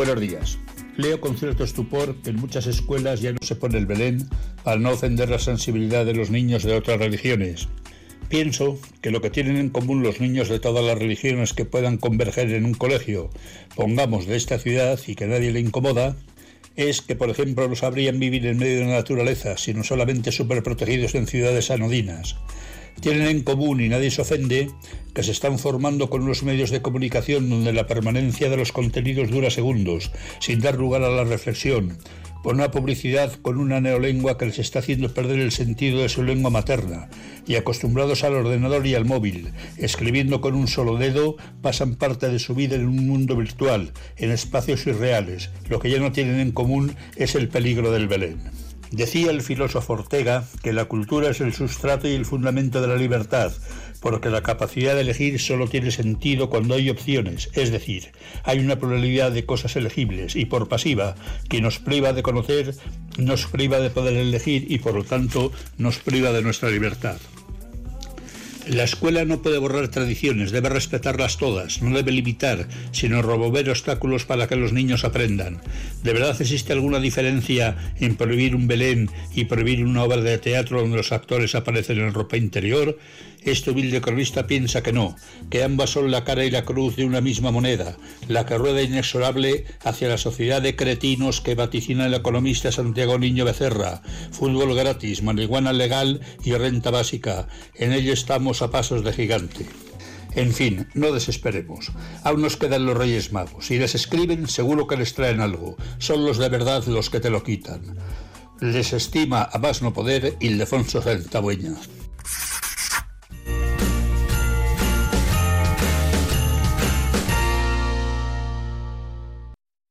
Buenos días. Leo con cierto estupor que en muchas escuelas ya no se pone el Belén para no ofender la sensibilidad de los niños de otras religiones. Pienso que lo que tienen en común los niños de todas las religiones que puedan converger en un colegio, pongamos de esta ciudad y que nadie le incomoda, es que, por ejemplo, no sabrían vivir en medio de la naturaleza, sino solamente superprotegidos en ciudades anodinas tienen en común, y nadie se ofende, que se están formando con unos medios de comunicación donde la permanencia de los contenidos dura segundos, sin dar lugar a la reflexión, por una publicidad con una neolengua que les está haciendo perder el sentido de su lengua materna, y acostumbrados al ordenador y al móvil, escribiendo con un solo dedo, pasan parte de su vida en un mundo virtual, en espacios irreales. Lo que ya no tienen en común es el peligro del Belén. Decía el filósofo Ortega que la cultura es el sustrato y el fundamento de la libertad, porque la capacidad de elegir solo tiene sentido cuando hay opciones, es decir, hay una pluralidad de cosas elegibles y por pasiva, que nos priva de conocer, nos priva de poder elegir y por lo tanto nos priva de nuestra libertad. La escuela no puede borrar tradiciones, debe respetarlas todas, no debe limitar, sino remover obstáculos para que los niños aprendan. ¿De verdad existe alguna diferencia en prohibir un Belén y prohibir una obra de teatro donde los actores aparecen en ropa interior? Este humilde cronista piensa que no, que ambas son la cara y la cruz de una misma moneda, la que rueda inexorable hacia la sociedad de cretinos que vaticina el economista Santiago Niño Becerra, fútbol gratis, marihuana legal y renta básica. En ello estamos a pasos de gigante. En fin, no desesperemos. Aún nos quedan los Reyes Magos. Si les escriben, seguro que les traen algo. Son los de verdad los que te lo quitan. Les estima a más no poder Ildefonso Centabueña.